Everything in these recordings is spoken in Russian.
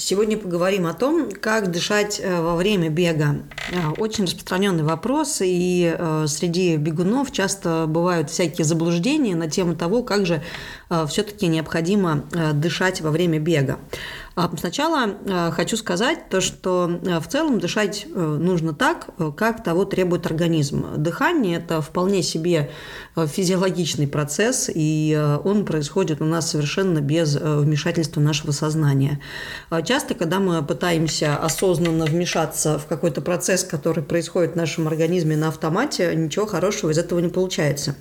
Сегодня поговорим о том, как дышать э, во время бега. Э, очень распространенный вопрос, и э, среди бегунов часто бывают всякие заблуждения на тему того, как же все-таки необходимо дышать во время бега. А сначала э, хочу сказать то, что э, в целом дышать э, нужно так, как того требует организм. Дыхание – это вполне себе физиологичный процесс, и он происходит у нас совершенно без вмешательства нашего сознания. Часто, когда мы пытаемся осознанно вмешаться в какой-то процесс, который происходит в нашем организме на автомате, ничего хорошего из этого не получается.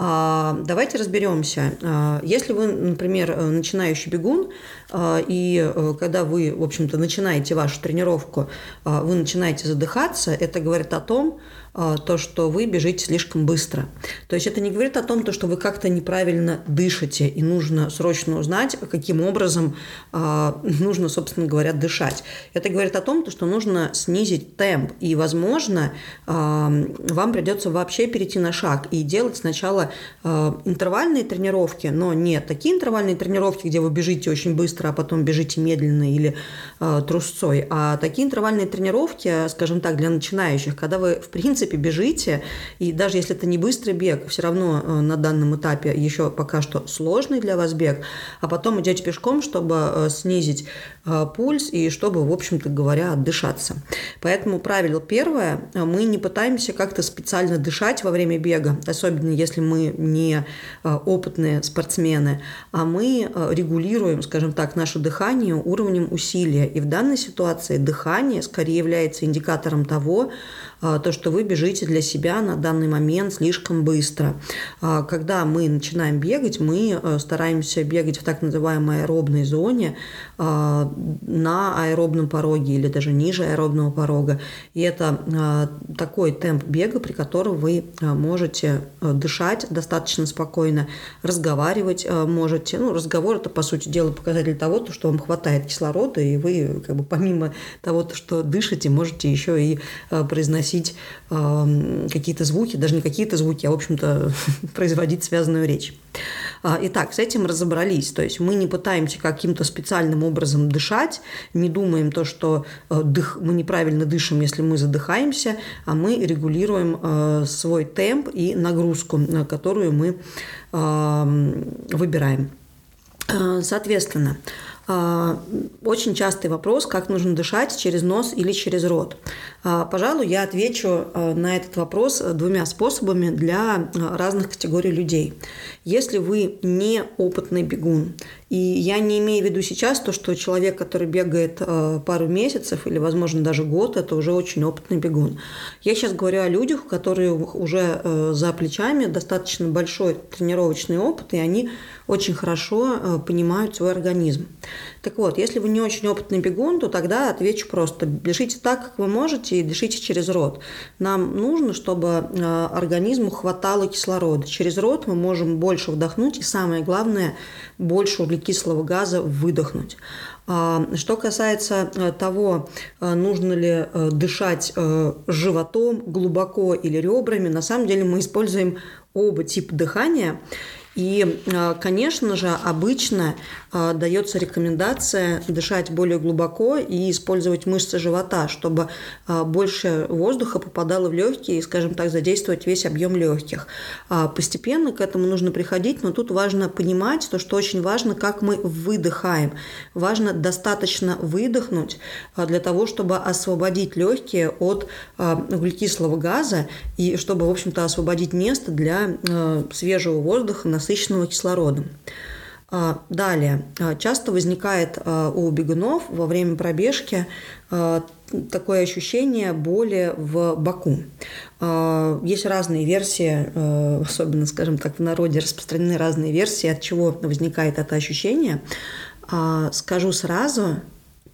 А, давайте разберемся. А, если вы, например, начинающий бегун, а, и э, когда вы, в общем-то, начинаете вашу тренировку, вы начинаете задыхаться, это говорит о том, то, что вы бежите слишком быстро. То есть это не говорит о том, что вы как-то неправильно дышите, и нужно срочно узнать, каким образом а, нужно, собственно говоря, дышать. Это говорит о том, что нужно снизить темп, и, возможно, а, вам придется вообще перейти на шаг и делать сначала интервальные тренировки, но не такие интервальные тренировки, где вы бежите очень быстро, а потом бежите медленно или трусцой, а такие интервальные тренировки, скажем так, для начинающих, когда вы, в принципе, принципе, бежите, и даже если это не быстрый бег, все равно э, на данном этапе еще пока что сложный для вас бег, а потом идете пешком, чтобы э, снизить э, пульс и чтобы, в общем-то говоря, отдышаться. Поэтому правило первое, мы не пытаемся как-то специально дышать во время бега, особенно если мы не опытные спортсмены, а мы регулируем, скажем так, наше дыхание уровнем усилия. И в данной ситуации дыхание скорее является индикатором того, то, что вы бежите для себя на данный момент слишком быстро. А, когда мы начинаем бегать, мы э, стараемся бегать в так называемой аэробной зоне а, на аэробном пороге или даже ниже аэробного порога. И это а, такой темп бега, при котором вы можете э, дышать достаточно спокойно, разговаривать э, можете. Ну, разговор – это, по сути дела, показатель того, что вам хватает кислорода, и вы как бы помимо того, что дышите, можете еще и произносить какие-то звуки, даже не какие-то звуки, а, в общем-то, производить связанную речь. А, итак, с этим разобрались. То есть мы не пытаемся каким-то специальным образом дышать, не думаем то, что э, дых, мы неправильно дышим, если мы задыхаемся, а мы регулируем э, свой темп и нагрузку, которую мы выбираем. Э, соответственно, очень частый вопрос, как нужно дышать, через нос или через рот. А, пожалуй, я отвечу а, на этот вопрос двумя способами для разных категорий людей. Если вы не опытный бегун, и я не имею в виду сейчас то, что человек, который бегает пару месяцев или, возможно, даже год, это уже очень опытный бегун. Я сейчас говорю о людях, которые уже за плечами достаточно большой тренировочный опыт, и они очень хорошо понимают свой организм. Так вот, если вы не очень опытный бегун, то тогда отвечу просто. Дышите так, как вы можете, и дышите через рот. Нам нужно, чтобы э, организму хватало кислорода. Через рот мы можем больше вдохнуть, и самое главное, больше углекислого газа выдохнуть. А, что касается э, того, э, нужно ли дышать животом глубоко или ребрами, на самом деле мы используем оба типа дыхания. И, а, конечно же, обычно а, дается рекомендация дышать более глубоко и использовать мышцы живота, чтобы а, больше воздуха попадало в легкие и, скажем так, задействовать весь объем легких. Постепенно к этому нужно приходить, но тут важно понимать то, что очень важно, как мы выдыхаем. Важно достаточно выдохнуть для того, чтобы освободить легкие от углекислого газа и чтобы, в общем-то, освободить место для свежего воздуха, насыщенного кислородом. Далее, часто возникает у бегунов во время пробежки такое ощущение боли в боку. Есть разные версии, особенно, скажем так, в народе распространены разные версии, от чего возникает это ощущение. Скажу сразу,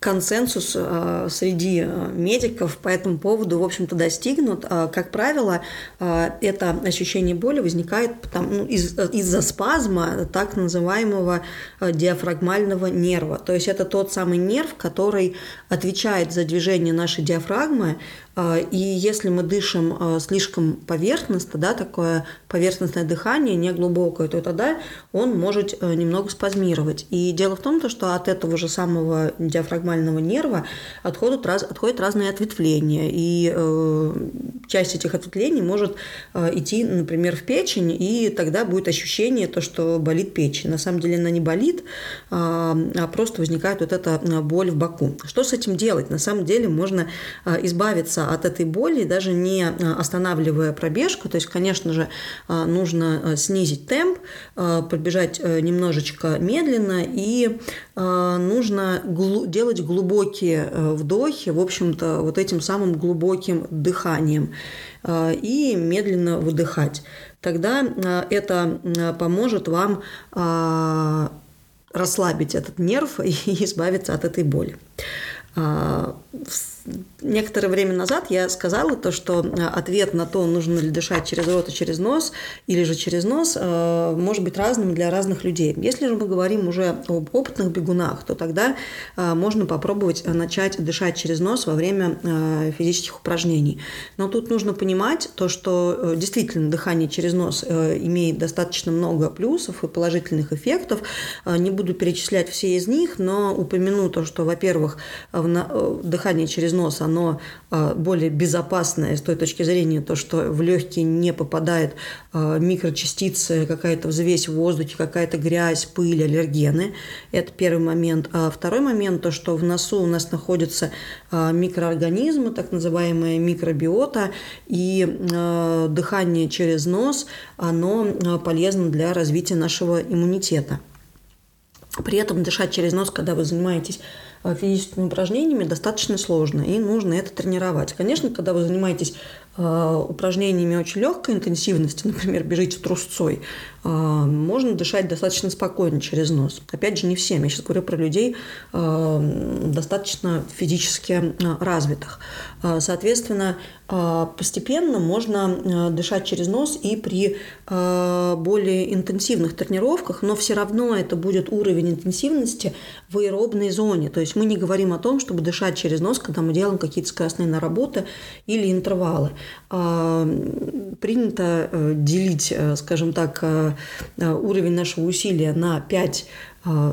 консенсус э, среди э, медиков по этому поводу, в общем-то, достигнут. Э, как правило, это ощущение боли возникает ну, из, из-за спазма так называемого диафрагмального нерва. То есть это тот самый нерв, который отвечает за движение нашей диафрагмы, а, и если мы дышим а, слишком поверхностно, да, такое поверхностное дыхание, не глубокое, то тогда он может э, немного спазмировать. И дело в том, что от этого же самого диафрагмального нерва отходят, отходят разные ответвления. И э, часть этих ответвлений может э, идти, например, в печень, и тогда будет ощущение, то, что болит печень. На самом деле она не болит, а, а просто возникает вот эта боль в боку. Что с этим делать? На самом деле можно избавиться от этой боли, даже не а, останавливая пробежку. То есть, конечно же, а, нужно а, снизить темп, пробежать э, немножечко медленно и нужно делать глубокие э, вдохи, в общем-то, вот этим самым глубоким дыханием и медленно выдыхать. Тогда это поможет вам расслабить этот нерв и избавиться от этой боли 呃 некоторое время назад я сказала то, что э, ответ на то, нужно ли дышать через рот и через нос, или же через нос, э, может быть разным для разных людей. Если же мы говорим уже об опытных бегунах, то тогда э, можно попробовать начать дышать через нос во время физических упражнений. Но тут нужно понимать то, что действительно дыхание через нос имеет достаточно много плюсов и положительных эффектов. Не буду перечислять все из них, но упомяну то, что, во-первых, дыхание через нос, оно а, более безопасное с той точки зрения, то, что в легкие не попадает а, микрочастицы, какая-то взвесь в воздухе, какая-то грязь, пыль, аллергены. Это первый момент. А второй момент, то, что в носу у нас находятся а, микроорганизмы, так называемая микробиота, и дыхание через нос, оно полезно для развития нашего иммунитета. При этом дышать через нос, когда вы занимаетесь физическими упражнениями достаточно сложно, и нужно это тренировать. Конечно, когда вы занимаетесь э, упражнениями очень легкой интенсивности, например, бежите трусцой, э, можно дышать достаточно спокойно через нос. Опять же, не всем. Я сейчас говорю про людей достаточно физически развитых. Соответственно, постепенно можно дышать через нос и при более интенсивных тренировках, но все равно это будет уровень интенсивности в аэробной зоне. То есть мы не говорим о том, чтобы дышать через нос, когда мы делаем какие-то скоростные наработы или интервалы. А, принято э, делить, э, скажем так, э, уровень нашего усилия на 5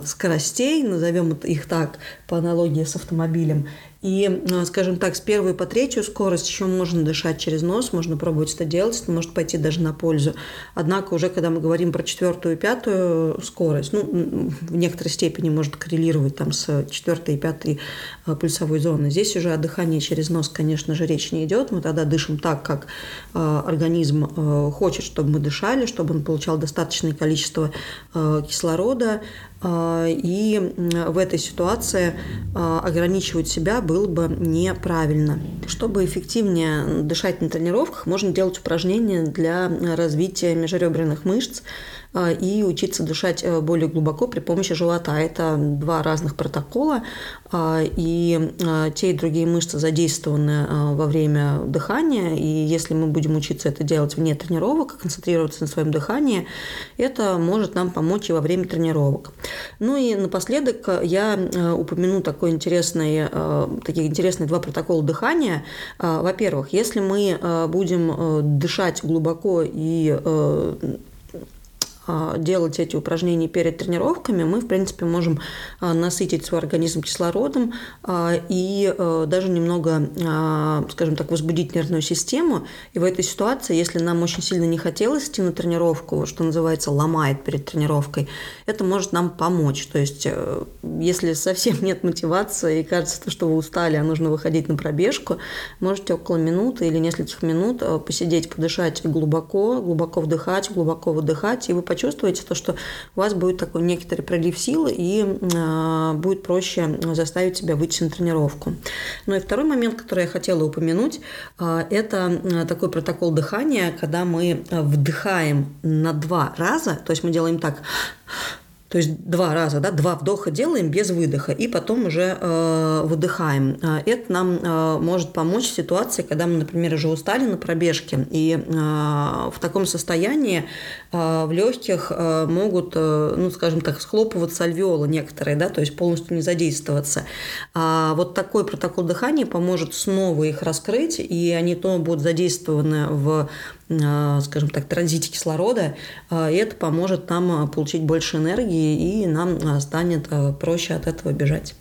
скоростей, назовем их так по аналогии с автомобилем, и, э, скажем так, с первой по третью скорость еще можно дышать через нос, можно пробовать это делать, это может пойти даже на пользу. Однако уже когда мы говорим про четвертую и пятую скорость, ну, в некоторой степени может коррелировать там с четвертой и пятой э, пульсовой зоны. Здесь уже о дыхании через нос, конечно же, речь не идет. Мы тогда дышим так, как э, организм хочет, чтобы мы дышали, чтобы он получал достаточное количество кислорода, и в этой ситуации ограничивать себя было бы неправильно. Чтобы эффективнее дышать на тренировках, можно делать упражнения для развития межреберных мышц, а, и учиться дышать э, более глубоко при помощи живота. Это два разных протокола, а, и а, те и другие мышцы задействованы во время дыхания, и если мы будем учиться это делать вне тренировок, концентрироваться на своем дыхании, это может нам помочь и во время тренировок. Ну и напоследок я э, упомяну такой интересный, э, такие интересные два протокола дыхания. Во-первых, если мы будем дышать глубоко и а, делать эти упражнения перед тренировками, мы, в принципе, можем а, насытить свой организм кислородом а, и даже немного, скажем так, возбудить нервную систему. И в этой ситуации, если нам очень сильно не хотелось идти на тренировку, что называется, ломает перед тренировкой, это может нам помочь. То есть, э, если совсем нет мотивации и кажется, что вы устали, а нужно выходить на пробежку, можете около минуты или нескольких минут э, посидеть, подышать глубоко, глубоко вдыхать, глубоко выдыхать, и вы почувствуете, то, что у вас будет такой некоторый прилив силы и э, будет проще заставить себя выйти на тренировку. Ну и второй момент, который я хотела упомянуть, э, это такой протокол дыхания, когда мы вдыхаем на два раза, то есть мы делаем так, то есть два раза, да, два вдоха делаем без выдоха, и потом уже э, выдыхаем. А, это нам э, может помочь в ситуации, когда мы, например, уже устали на пробежке, и э, в таком состоянии э, в легких э, могут, э, ну, скажем так, схлопываться альвеолы некоторые, да, то есть полностью не задействоваться. А вот такой протокол дыхания поможет снова их раскрыть, и они то будут задействованы в Э, скажем так, транзите кислорода, э, и это поможет нам э, получить больше энергии, и нам станет проще от этого бежать.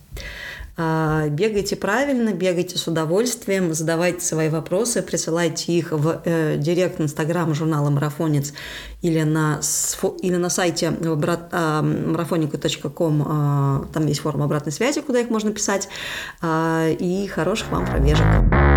Бегайте правильно, бегайте с удовольствием, задавайте свои вопросы, присылайте их в э, директ Инстаграм журнала «Марафонец» или на, или на сайте марафоника.ком, там есть форма обратной связи, куда их можно писать. И хороших вам пробежек!